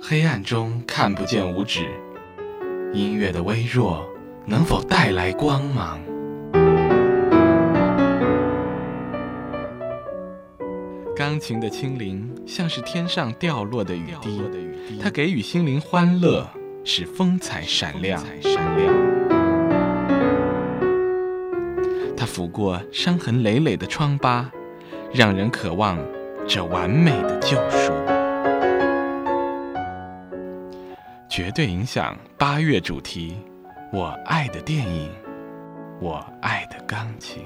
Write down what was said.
黑暗中看不见五指，音乐的微弱能否带来光芒？钢琴的轻灵像是天上掉落的雨滴，它给予心灵欢乐，使风采闪亮。它抚过伤痕累累的疮疤，让人渴望这完美的救赎。绝对影响八月主题，我爱的电影，我爱的钢琴。